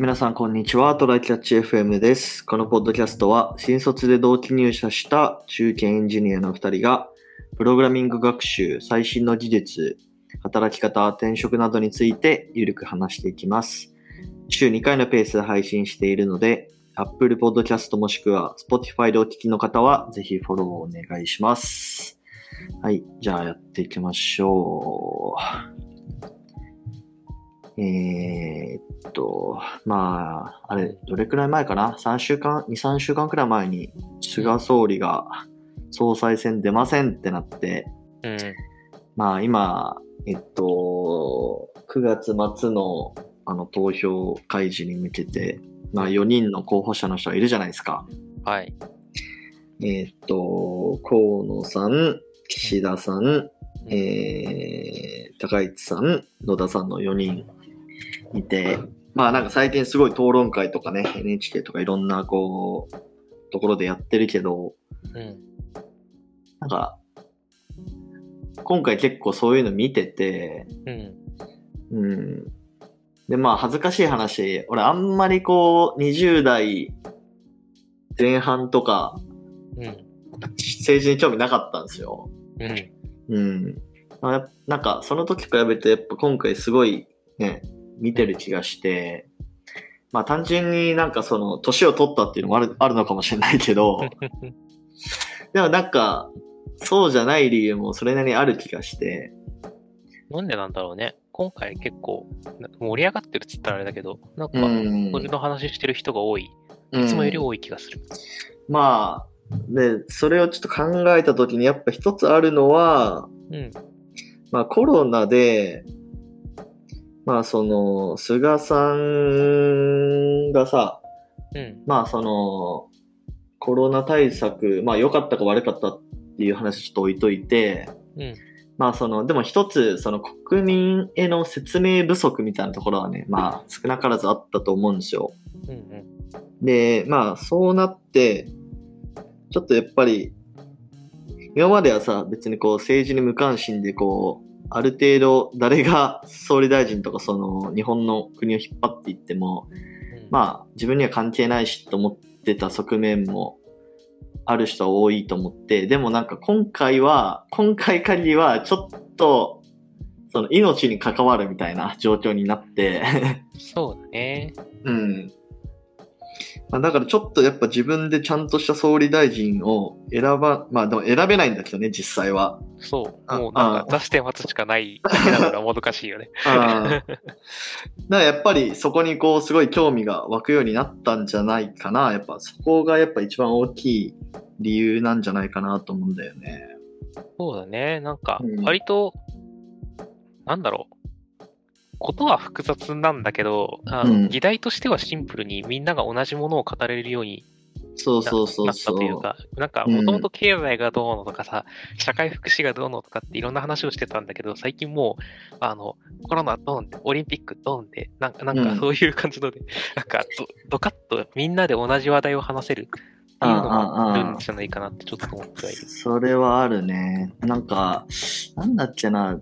皆さんこんにちは。トライキャッチ FM です。このポッドキャストは、新卒で同期入社した中堅エンジニアの2人が、プログラミング学習、最新の技術、働き方、転職などについてゆるく話していきます。週2回のペースで配信しているので、Apple Podcast もしくは Spotify でお聞きの方は、ぜひフォローをお願いします。はい。じゃあやっていきましょう。えーっと、まあ、あれ、どれくらい前かな ?3 週間、2、3週間くらい前に、菅総理が総裁選出ませんってなって、うん。まあ今、えっと、9月末のあの投票開示に向けて、まあ4人の候補者の人がいるじゃないですか。はい。えーっと、河野さん、岸田さん、えー、高市さん、野田さんの4人いて、まあなんか最近すごい討論会とかね、NHK とかいろんなこう、ところでやってるけど、うん。なんか、今回結構そういうの見てて、うん。うん。で、まあ恥ずかしい話、俺あんまりこう、20代前半とか、うん。政治に興味なかったんですよ。うん。うん。まあなんか、その時比べて、やっぱ今回すごいね、見てる気がして、まあ単純になんかその、年を取ったっていうのもあるあるのかもしれないけど、でもなんか、そうじゃない理由もそれなりにある気がして、なんでなんだろうね。今回結構な盛り上がってるっつったらあれだけど、なんか、うんこれの話してる人が多い。うんいつもより多い気がする。まあ、で、それをちょっと考えた時にやっぱ一つあるのは、うん。まあコロナで、まあその、菅さんがさ、うん。まあその、コロナ対策、まあ良かったか悪かったっていう話ちょっと置いといて、うん。まあその、でも一つ、その国民への説明不足みたいなところはね、まあ少なからずあったと思うんですよ。うん。うん。で、まあそうなって、ちょっとやっぱり、今まではさ、別にこう政治に無関心でこう、ある程度誰が総理大臣とかその日本の国を引っ張っていっても、うん。まあ自分には関係ないしと思ってた側面もある人は多いと思って、でもなんか今回は、今回限りはちょっと、その命に関わるみたいな状況になって、そうだね。うん。まあ、だからちょっとやっぱ自分でちゃんとした総理大臣を選ば、まあでも選べないんだけどね、実際は。そう。あもうなんあか出して待つしかないだからもどかしいよね。あだからやっぱりそこにこうすごい興味が湧くようになったんじゃないかな。やっぱそこがやっぱ一番大きい理由なんじゃないかなと思うんだよね。そうだね。なんかうん、割と、なんだろう。ことは複雑なんだけど、あのうん議題としてはシンプルにみんなが同じものを語れるようにそうそうそうなった。というか、なんか、うんもともと経済がどうのとかさ、社会福祉がどうのとかっていろんな話をしてたんだけど、最近もう、あの、コロナドンって、オリンピックドンって、なんか、なんうんかそういう感じので、なんかド、ドカッとみんなで同じ話題を話せるっていうのがあるんじゃないかなってちょっと思ってはいる。それはあるね。なんか、なんだっけな、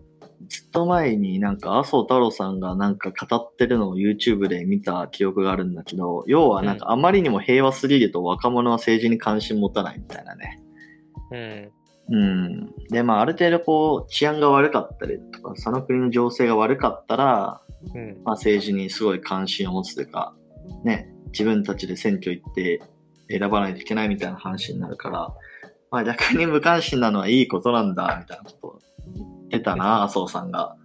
と前になんか麻生太郎さんがなんか語ってるのを YouTube で見た記憶があるんだけど、要はなんかあまりにも平和すぎると若者は政治に関心持たないみたいなね。うん。うん。で、まあある程度こう治安が悪かったりとか、その国の情勢が悪かったら、うん。まあ政治にすごい関心を持つというか、ね、自分たちで選挙行って選ばないといけないみたいな話になるから、まあ逆に無関心なのはいいことなんだ、みたいなことを言ってたな、麻生さんが。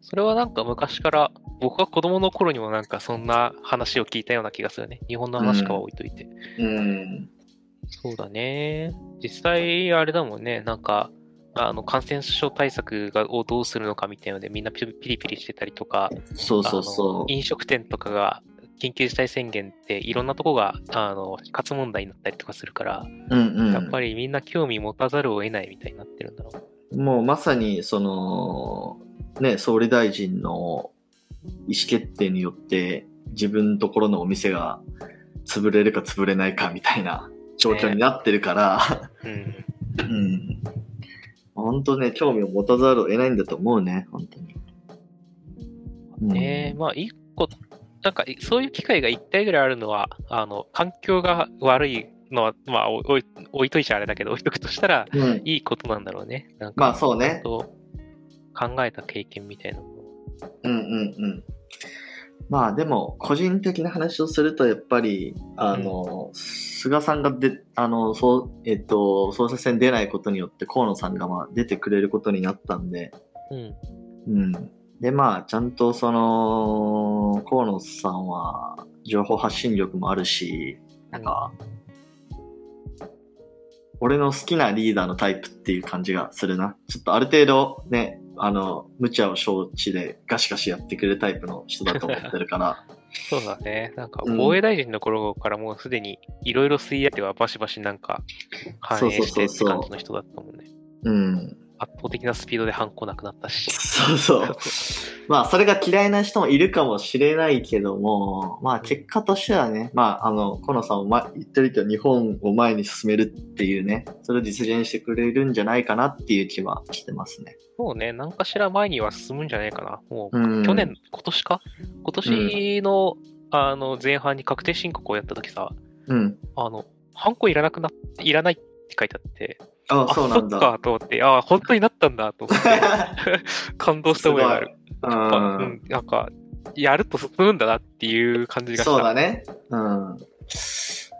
それはなんか昔から、僕が子供の頃にもなんかそんな話を聞いたような気がするね。日本の話かは置いといて。うん。そうだね。実際、あれだもんね、なんか、あの、感染症対策がをどうするのかみたいので、みんなピリピリしてたりとか、そうそうあその飲食店とかが、緊急事態宣言っていろんなとこが、あの、死活問題になったりとかするから、う。うんうん。やっぱりみんな興味持たざるを得ないみたいになってるんだろう。もうまさに、その、ね、総理大臣の意思決定によって、自分のところのお店が潰れるか潰れないかみたいな状況になってるから、うん。うん。本当ね、興味を持たざるを得ないんだと思うね、本当に。うんねまあ、一個なんか、そういう機会が1回ぐらいあるのは、あの、環境が悪いのは、まあ、置い置いといちゃあれだけど、置いとくとしたら、うん。いいことなんだろうね。なんか、まあそうね。と考えた経験みたいなのも。うんうんうん。まあでも、個人的な話をすると、やっぱり、あの、菅さんがで、あの、そう、えっと、総裁選出ないことによって、河野さんがまあ出てくれることになったんで、うん。うん。で、まあ、ちゃんとその、河野さんは、情報発信力もあるし、なんか、俺の好きなリーダーのタイプっていう感じがするな。ちょっとある程度ね、あの、無茶を承知でガシガシやってくれるタイプの人だと思ってるから、そうだね。なんか、うん防衛大臣の頃からもうすでに、いろいろ吸い合ってはバシバシなんか、反映してって感じの人だったもんね。うん。圧倒的なスピードで反抗なくなったし。そうそう。まあ、それが嫌いな人もいるかもしれないけども、まあ、結果としてはね、まあ、あの、河野さんもま言ってるけど、日本を前に進めるっていうね、それを実現してくれるんじゃないかなっていう気はしてますね。もうね、何かしら前には進むんじゃないかな。もう、うん去年、今年か？今年の、あの、前半に確定申告をやった時さ、うん。あの、ハンコいらなくなって、いらないって書いてあって、ああ、そうなんだ。そっかと思って、あ、本当になったんだと思って、感動した覚えがある。うん。うん、なんか、やると進むんだなっていう感じがした。そうだね。うん。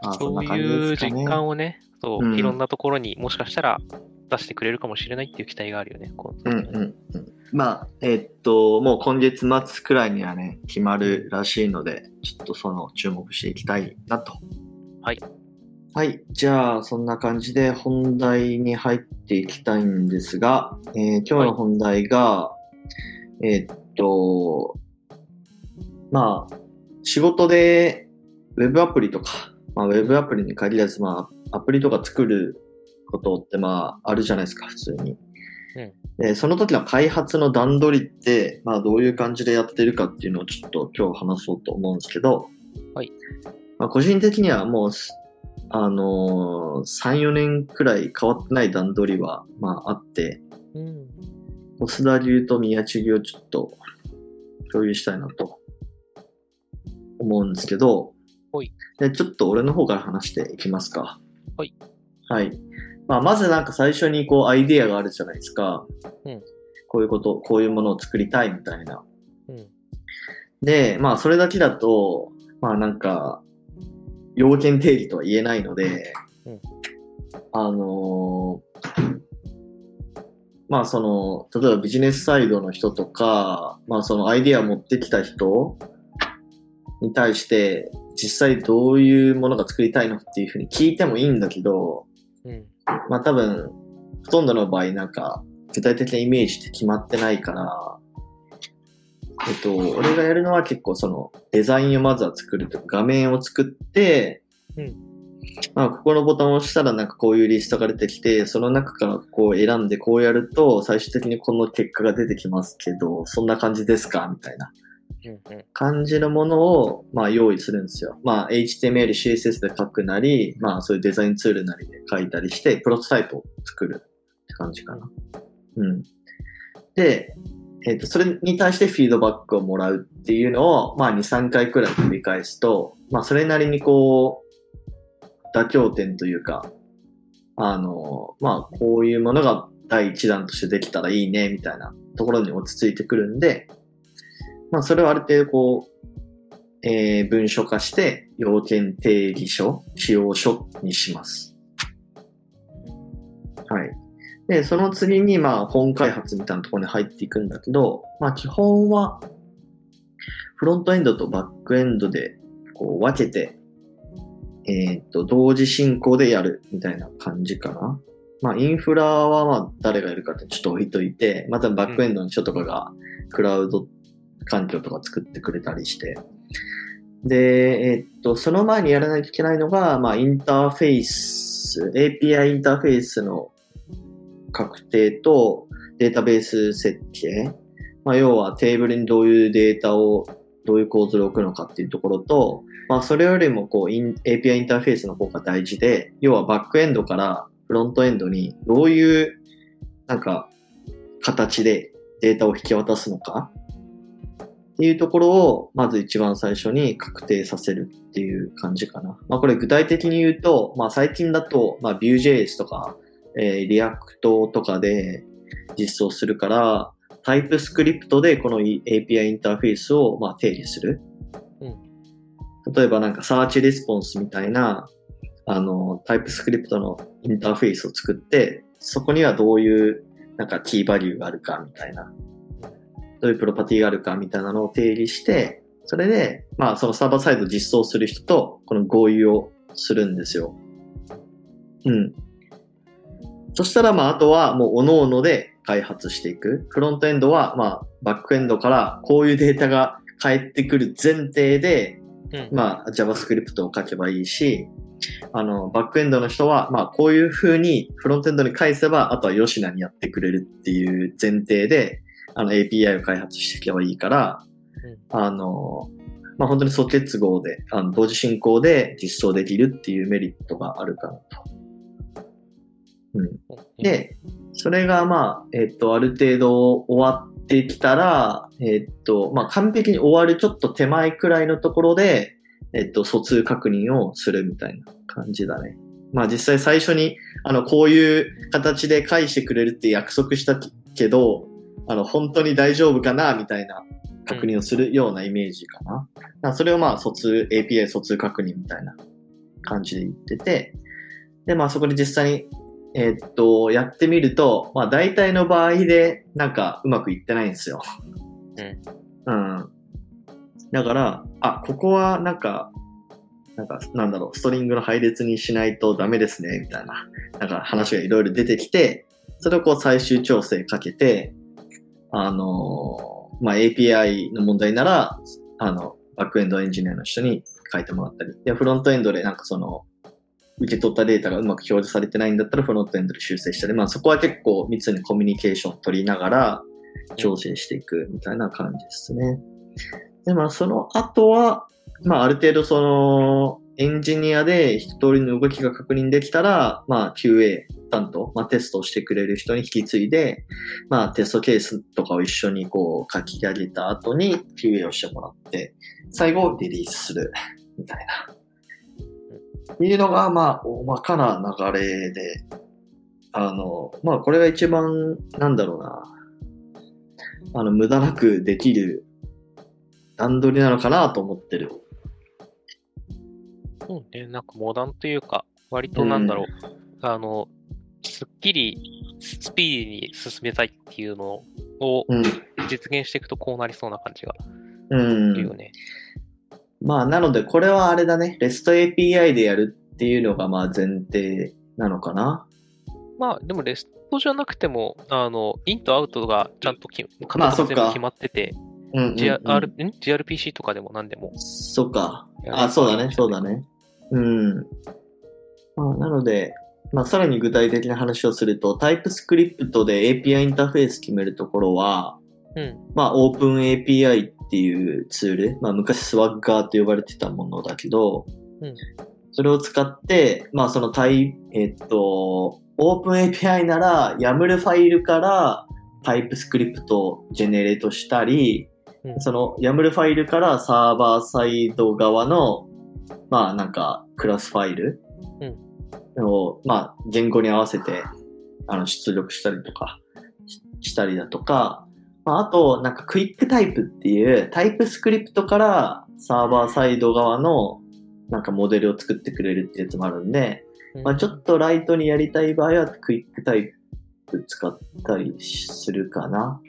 まあ、そういう実感をね、そう、うんいろんなところにもしかしたら出してくれるかもしれないっていう期待があるよね。こううんうんうん。まあ、えっと、もう今月末くらいにはね、決まるらしいので、ちょっとその注目していきたいなと。はい。はい。じゃあ、そんな感じで本題に入っていきたいんですが、えー今日の本題が、えっと、まあ、仕事でウェブアプリとか、まあ、ウェブアプリに限らず、まあ、アプリとか作ることって、まあ、あるじゃないですか、普通に。で、その時の開発の段取りって、まあどういう感じでやってるかっていうのをちょっと今日話そうと思うんですけど、はい。まあ個人的にはもうす、あのー3、4年くらい変わってない段取りは、まああって、うん。増田流と宮地流をちょっと共有したいなと思うんですけど、はいで、ちょっと俺の方から話していきますか。はい。はい。まあ、まずなんか最初にこうアイディアがあるじゃないですか。うんこういうこと、こういうものを作りたいみたいな。うん。で、まあそれだけだと、まあなんか、要件定義とは言えないので、うんあのーまあその、例えばビジネスサイドの人とか、まあそのアイディアを持ってきた人に対して、実際どういうものが作りたいのっていうふうに聞いてもいいんだけど、うん。まあ多分、ほとんどの場合なんか、具体的なイメージって決まってないから、えっと、俺がやるのは結構そのデザインをまずは作るとか、画面を作って、うんまあ、ここのボタンを押したらなんかこういうリストが出てきて、その中からこう選んでこうやると、最終的にこの結果が出てきますけど、そんな感じですか？みたいな。感じのものを、まあ、用意するんですよ。まあ、HTML、CSS で書くなり、まあ、そういうデザインツールなりで書いたりして、プロトタイプを作るって感じかな。うん。で、えっ、と、それに対してフィードバックをもらうっていうのを、まあ、2、3回くらい繰り返すと、まあ、それなりにこう、妥協点というか、あの、まあ、こういうものが第一弾としてできたらいいね、みたいなところに落ち着いてくるんで、まあ、それをある程度こう、えー文書化して、要件定義書、使用書にします。で、その次に、まあ、本開発みたいなところに入っていくんだけど、まあ、基本は、フロントエンドとバックエンドで、こう、分けて、えーっと、同時進行でやるみたいな感じかな。まあ、インフラは、まあ、誰がやるかってちょっと置いといて、またバックエンドの人とかが、クラウド環境とか作ってくれたりして。で、えっと、その前にやらないといけないのが、まあ、インターフェース、API インターフェースの確定とデータベース設計。まあ、要はテーブルにどういうデータを、どういう構図で置くのかっていうところと、まあ、それよりもこう、API インターフェースの方が大事で、要はバックエンドからフロントエンドにどういう、なんか、形でデータを引き渡すのかっていうところを、まず一番最初に確定させるっていう感じかな。まあこれ具体的に言うと、まあ最近だと、まあ Vue.js とか、えー、React とかで実装するから、タイプスクリプトでこの API インターフェースをまあ定義する。うん、例えばなんかサーチレスポンスみたいな、あの、タイプスクリプトのインターフェースを作って、そこにはどういうなんかキーバリューがあるかみたいな、どういうプロパティがあるかみたいなのを定義して、それで、まあそのサーバーサイド実装する人とこの合意をするんですよ。うん。そしたらまああとはもう各々で開発していく。フロントエンドはまあバックエンドからこういうデータが返ってくる前提で、うん、まあ JavaScript を書けばいいし、あの、バックエンドの人は、まあ、こういう風にフロントエンドに返せば、あとは吉名にやってくれるっていう前提で、あの、API を開発していけばいいから、うん、あの、まあ、本当に素結合で、あの、同時進行で実装できるっていうメリットがあるかなと。うん。で、それが、まあ、えっと、ある程度終わってきたら、えっと、まあ、完璧に終わるちょっと手前くらいのところで、えっと、疎通確認をするみたいな感じだね。まあ実際最初に、あの、こういう形で返してくれるって約束したけど、あの、本当に大丈夫かなみたいな確認をするようなイメージかな。うん、それをまあ、疎通、API 疎通確認みたいな感じで言ってて、で、まあそこで実際に、えー、っと、やってみると、まあ大体の場合で、なんかうまくいってないんですよ。うん。うん。だから、あ、ここはなんか、なんか、なんだろう、ストリングの配列にしないとダメですね、みたいな、なんか話がいろいろ出てきて、それをこう最終調整かけて、あのまあ、API の問題なら、あの、バックエンドエンジニアの人に書いてもらったり、で、フロントエンドでなんかその、受け取ったデータがうまく表示されてないんだったらフロントエンドで修正したり、まあそこは結構密にコミュニケーションを取りながら調整していくみたいな感じですね。で、まあ、その後は、まあ、ある程度その、エンジニアで一通りの動きが確認できたら、まあ、QA 担当、まあ、テストをしてくれる人に引き継いで、まあ、テストケースとかを一緒にこう書き上げた後に QA をしてもらって、最後リリースする、みたいな。いうのが、まあ、大まかな流れで、あの、まあ、これが一番、なんだろうな、あの、無駄なくできる段取りなのかなと思ってる。そうね、なんかモダンというか、割となんだろう、うん、あの、すっきりスピーディーに進めたいっていうのを実現していくとこうなりそうな感じがするよね。うん、まあ、なのでこれはあれだね、REST API でやるっていうのがまあ前提なのかな。まあ、でも REST じゃなくても、あの、インとアウトがちゃんとき、形全部決まってて、うんうんうん GR ん？GRPC とかでも何でも。そっか。あ、そうだね、そうだね。うん。まあ、なので、まあ、さらに具体的な話をすると、タイプスクリプトで API インターフェース決めるところは、うん、まあ、オープン API っていうツール、まあ、昔スワッガーと呼ばれてたものだけど、うん、それを使って、まあ、そのタイ、えっと、オープン API なら YAML ファイルからタイプスクリプトをジェネレートしたり、その YAML ファイルからサーバーサイド側の、まあなんかクラスファイルを、まあ言語に合わせてあの出力したりとかしたりだとか、まあ、あとなんかクイックタイプっていうタイプスクリプトからサーバーサイド側のなんかモデルを作ってくれるってやつもあるんで、まあ、ちょっとライトにやりたい場合はクイックタイプ使ったりするかな。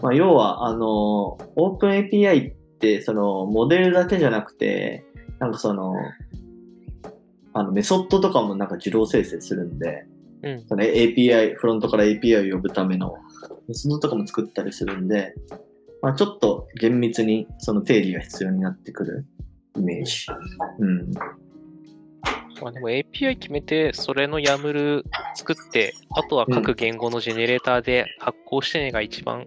まあ、要は、あの、オープン API って、その、モデルだけじゃなくて、なんかその、あの、メソッドとかもなんか自動生成するんで、うん、その API、フロントから API を呼ぶためのメソッドとかも作ったりするんで、まあ、ちょっと厳密にその定義が必要になってくるイメージ。うん。まあでも API 決めて、それの YAML 作って、あとは各言語のジェネレーターで発行してねが一番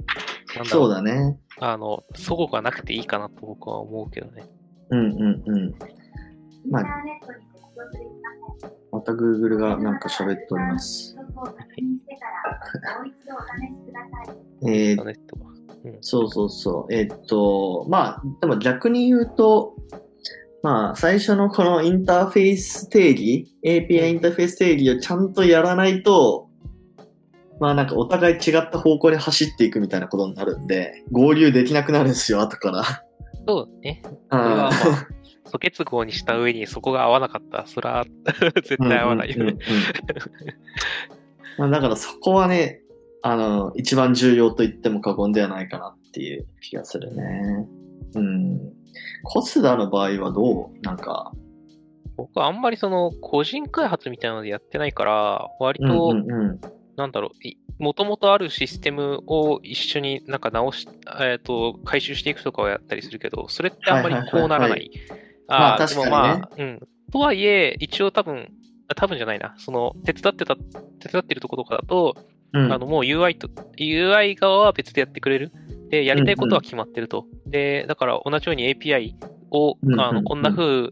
なんだそうだね。あの、そごがなくていいかなと僕は思うけどね。うんうんうん。まあ、また Google がなんか喋っております。えー、そうそうそう。えっと、まあ、でも逆に言うと、まあ、最初のこのインターフェース定義、API インターフェース定義をちゃんとやらないと、まあなんかお互い違った方向に走っていくみたいなことになるんで、合流できなくなるんですよ、後から。そうね。それはまあ、素結合にした上にそこが合わなかったら、それは絶対合わないよね。まあだからそこはね、あの、一番重要と言っても過言ではないかなっていう気がするね。うん。コスダの場合はどう？なんか。僕はあんまりその個人開発みたいなのでやってないから、割と、なんだろう、もともとあるシステムを一緒になんか直し、えっ、ー、と、回収していくとかをやったりするけど、それってあんまりこうならない。ああ、でもまあ、うん。とはいえ、一応多分、多分じゃないな。その、手伝ってた、手伝ってるところとかだと、うん、あの、もう UI と、UI 側は別でやってくれる。で、やりたいことは決まってると。うんうん、で、だから同じように API を、あの、こんな風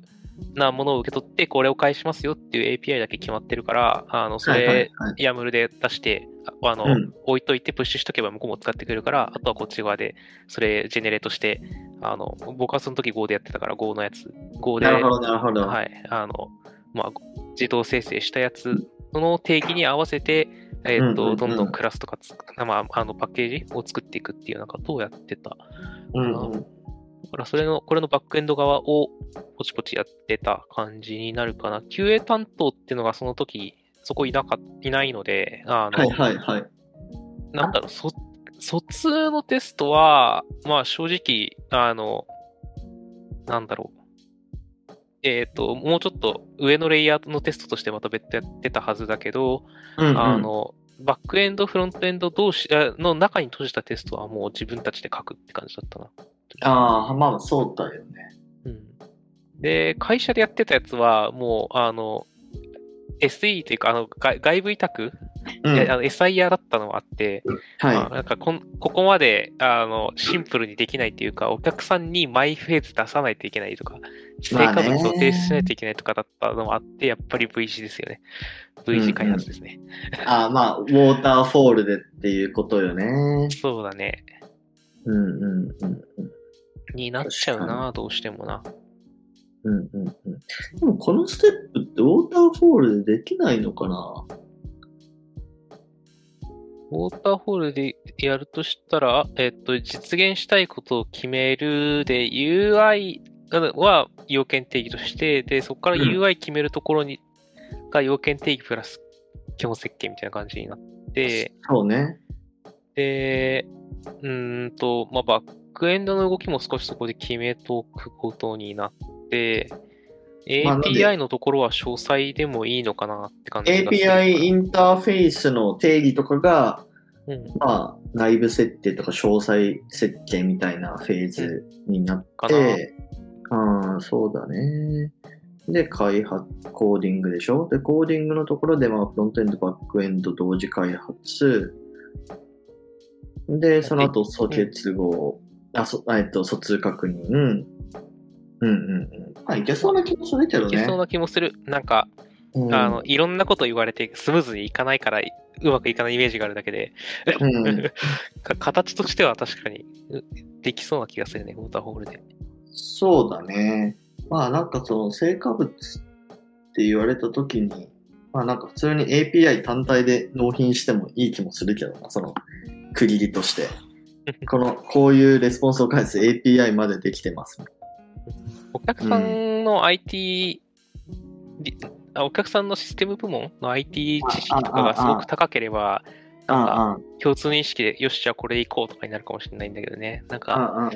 なものを受け取って、これを返しますよっていう API だけ決まってるから、あの、それ、ヤムルで出して、あの、うん、置いといてプッシュしとけば向こうも使ってくれるから、あとはこっち側で、それジェネレートして、あの、僕はその時 Go でやってたから Go のやつ、Go で、なるほど、なるほど。はい、あの、まあ、自動生成したやつの定義に合わせて、えっ、ー、と、どんどんクラスとかつ、まあ、あの、パッケージを作っていくっていうなんかどうやってた。うん、うん、だからそれの、これのバックエンド側をポチポチやってた感じになるかな。QA 担当っていうのがその時、そこいなか、いないので、あの、はいはいはい。なんだろう、そ、卒のテストは、まあ正直、あの、なんだろう。えっ、ー、と、もうちょっと上のレイヤーのテストとしてまた別途やってたはずだけど、うんうん、あの、バックエンド、フロントエンド同士の中に閉じたテストはもう自分たちで書くって感じだったな。ああ、まあそうだよね。うん。で、会社でやってたやつは、もう、あの、SE というか、あの、外部委託？うん、あの SIR だったのはあって、はい、まあ、なんかこここまであのシンプルにできないっていうか、お客さんにマイフェーズ出さないといけないとか、成果物を提出しないといけないとかだったのもあって、やっぱり V 字ですよね。V 字開発ですね。うんうん、ああ、まあ、ウォーターフォールでっていうことよね。そうだね。うんうんうんうん。になっちゃうな、どうしてもな。うんうんうん。でもこのステップってウォーターフォールでできないのかな？ウォーターホールでやるとしたら、えっと、実現したいことを決めるで、UI は要件定義として、で、そこから UI 決めるところに、うん、が要件定義プラス基本設計みたいな感じになって、そうね。で、うんと、まあ、バックエンドの動きも少しそこで決めておくことになって、API のところは詳細でもいいのかなって感じが API インターフェースの定義とかが、うん、まあ、内部設定とか詳細設計みたいなフェーズになって、ああ、そうだね。で、開発、コーディングでしょ？で、コーディングのところで、まあ、フロントエンド、バックエンド同時開発。で、その後、素結合、あ、そ、えっと、疎通確認。うんうんうん。まあ、いけそうな気もするけどね。いけそうな気もする。なんか、うん、あの、いろんなこと言われてスムーズにいかないから、うまくいかないイメージがあるだけで、うん、形としては確かにできそうな気がするね、ウォーターホールで。そうだね。まあなんかその成果物って言われた時に、まあなんか普通に API 単体で納品してもいい気もするけどな、その区切りとして。この、こういうレスポンスを返す API までできてますお客さんの IT、うん、お客さんのシステム部門の IT 知識とかがすごく高ければ、なんか共通認識で、よし、じゃあこれでいこうとかになるかもしれないんだけどね。なんか、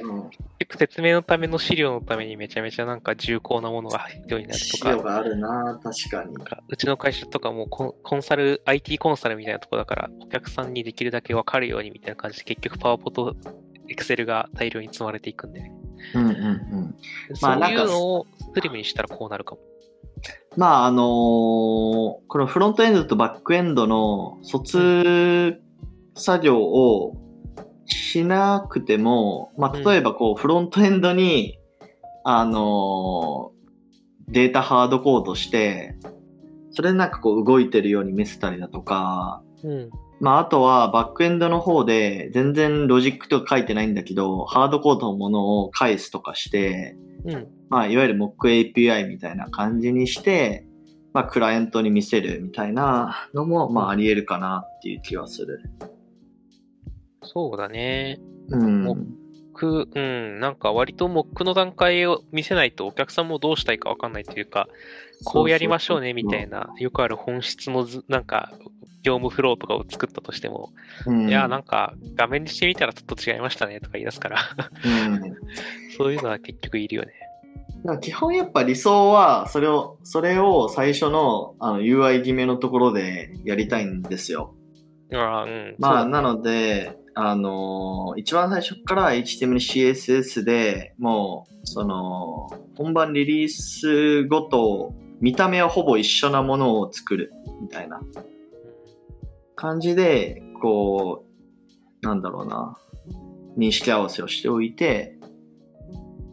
結構説明のための資料のためにめちゃめちゃなんか重厚なものが必要になるとか。資料があるな確かに。うちの会社とかもコンサル、IT コンサルみたいなとこだから、お客さんにできるだけわかるようにみたいな感じで、結局パワポとエクセルが大量に積まれていくんでね。うんうんうん。まあ、そういうのをスリムにしたらこうなるかも。まあ、あのー、このフロントエンドとバックエンドの疎通作業をしなくても、まあ、例えばこう、フロントエンドに、あのー、データハードコードして、それなんかこう動いてるように見せたりだとか、うん、まあ、あとはバックエンドの方で全然ロジックとか書いてないんだけど、ハードコードのものを返すとかして、うん。まあ、いわゆる Mock API みたいな感じにして、まあ、クライアントに見せるみたいなのも、まあ、あり得るかなっていう気はする。そうだね。うん。モク、うん、なんか割とモックの段階を見せないとお客さんもどうしたいかわかんないというか、こうやりましょうねみたいな、よくある本質のず、なんか、業務フローとかを作ったとしても、うん、いや、なんか、画面にしてみたらちょっと違いましたねとか言い出すから、うん。そういうのは結局いるよね。基本やっぱ理想は、それを、それを最初のあの UI 決めのところでやりたいんですよ。ああ、うん。まあ、なので、あのー一番最初から HTML、CSS でもう、その、本番リリースごと、見た目はほぼ一緒なものを作る、みたいな感じで、こう、なんだろうな、認識合わせをしておいて、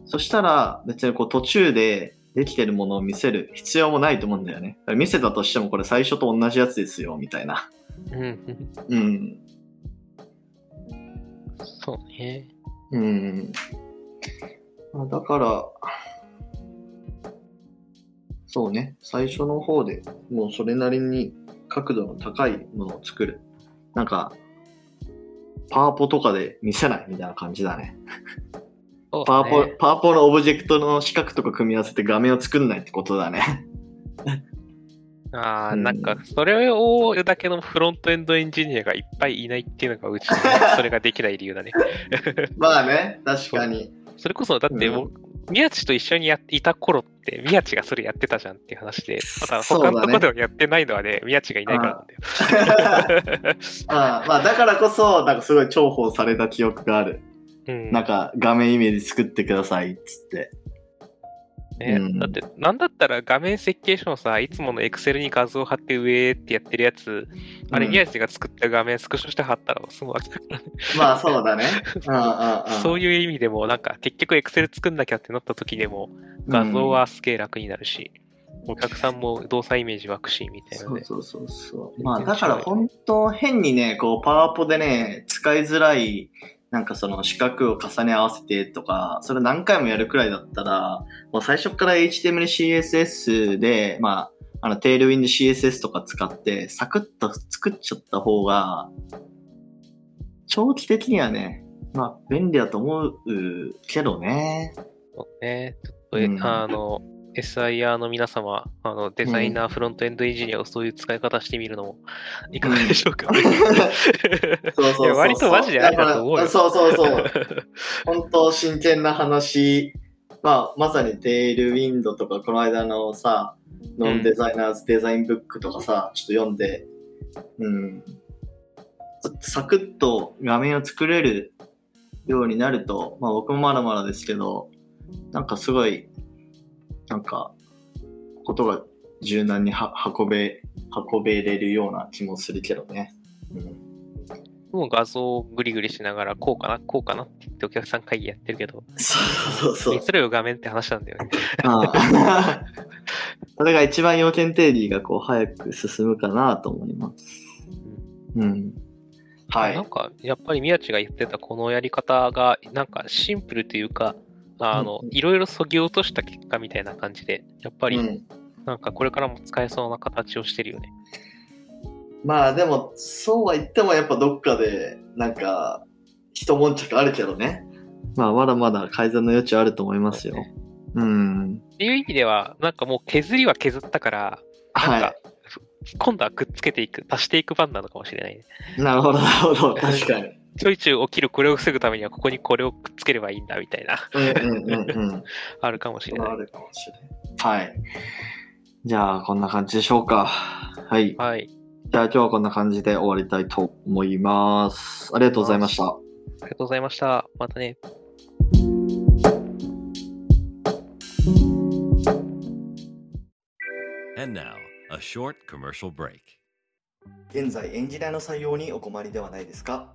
そしたら別にこう途中でできてるものを見せる必要もないと思うんだよね。見せたとしてもこれ最初と同じやつですよ、みたいな。うん。うん。そうね。うん。まあだから、そうね、最初の方でもうそれなりに角度の高いものを作る。なんか、パワポとかで見せないみたいな感じだね。そうパワポ。パワポのオブジェクトの四角とか組み合わせて画面を作んないってことだね。ああ、うんなんか、それをだけのフロントエンドエンジニアがいっぱいいないっていうのがうちのそれができない理由だね。まあね、確かに。それこそ、だってもう、宮地と一緒にやっていた頃って、宮地がそれやってたじゃんっていう話で、また他のとこではやってないのはね、宮地がいないからなんだよ。ああまあだからこそ、なんかすごい重宝された記憶がある。うんなんか画面イメージ作ってくださいっつって。ねうんだって、なんだったら画面設計書のさ、いつものエクセルに画像を貼って上ってやってるやつ、あれ、うん宮地が作った画面スクショして貼ったら済むわけだからね。まあそうだね。うんうんうん。そういう意味でも、なんか結局エクセル作んなきゃってなった時でも、画像はすげえ楽になるし、お客さんも動作イメージ湧くし、みたいなね。そうそうそうそう。まあだから本当変にね、こうパワポでね、使いづらい、なんかその四角を重ね合わせてとか、それ何回もやるくらいだったら、もう最初から HTML、CSS で、まあ、あの、テールウィンド CSS とか使って、サクッと作っちゃった方が、長期的にはね、まあ、便利だと思うけどね。そうね。ちょっとえ、うんあの、SIR の皆様、あの、デザイナー、フロントエンドエンジニアをそういう使い方してみるのもいかがでしょうか？そうそうそういや割とマジでありだと思うよそうそうそう。本当真剣な話。まあ、まさにテールウィンドとか、この間のさ、ノンデザイナーズデザインブックとかさ、ちょっと読んで、うん。サクッと画面を作れるようになると、まあ僕もまだまだですけど、なんかすごい、なんか、ことが柔軟には運べ、運べれるような気もするけどね。うんもう画像をグリグリしながら、こうかな、こうかなって言ってお客さん会議やってるけど、そうそうそう見。せろよ画面って話なんだよね。ああ それが一番要件定理がこう早く進むかなと思います。うん。はい。なんか、やっぱり宮地が言ってたこのやり方が、なんかシンプルというか、あのうん、いろいろそぎ落とした結果みたいな感じで、やっぱり、うん、なんかこれからも使えそうな形をしてるよね。まあでも、そうは言ってもやっぱどっかで、なんか、一悶着あるけどね。まあまだまだ改善の余地あると思いますよ。うん。っていう意味では、なんかもう削りは削ったから、なんはか、今度はくっつけていく、足していく番なのかもしれないね。い。なるほど、なるほど。確かに。ちょいちょい起きるこれを防ぐためにはここにこれをくっつければいいんだみたいな、うんうんうんうん。あるかもしれない。あるかもしれない。はい。じゃあ、こんな感じでしょうか。はい。はい。じゃあ今日はこんな感じで終わりたいと思います。ありがとうございました。ありがとうございました。またね。And now, a short commercial break. 現在エンジニアの採用にお困りではないですか？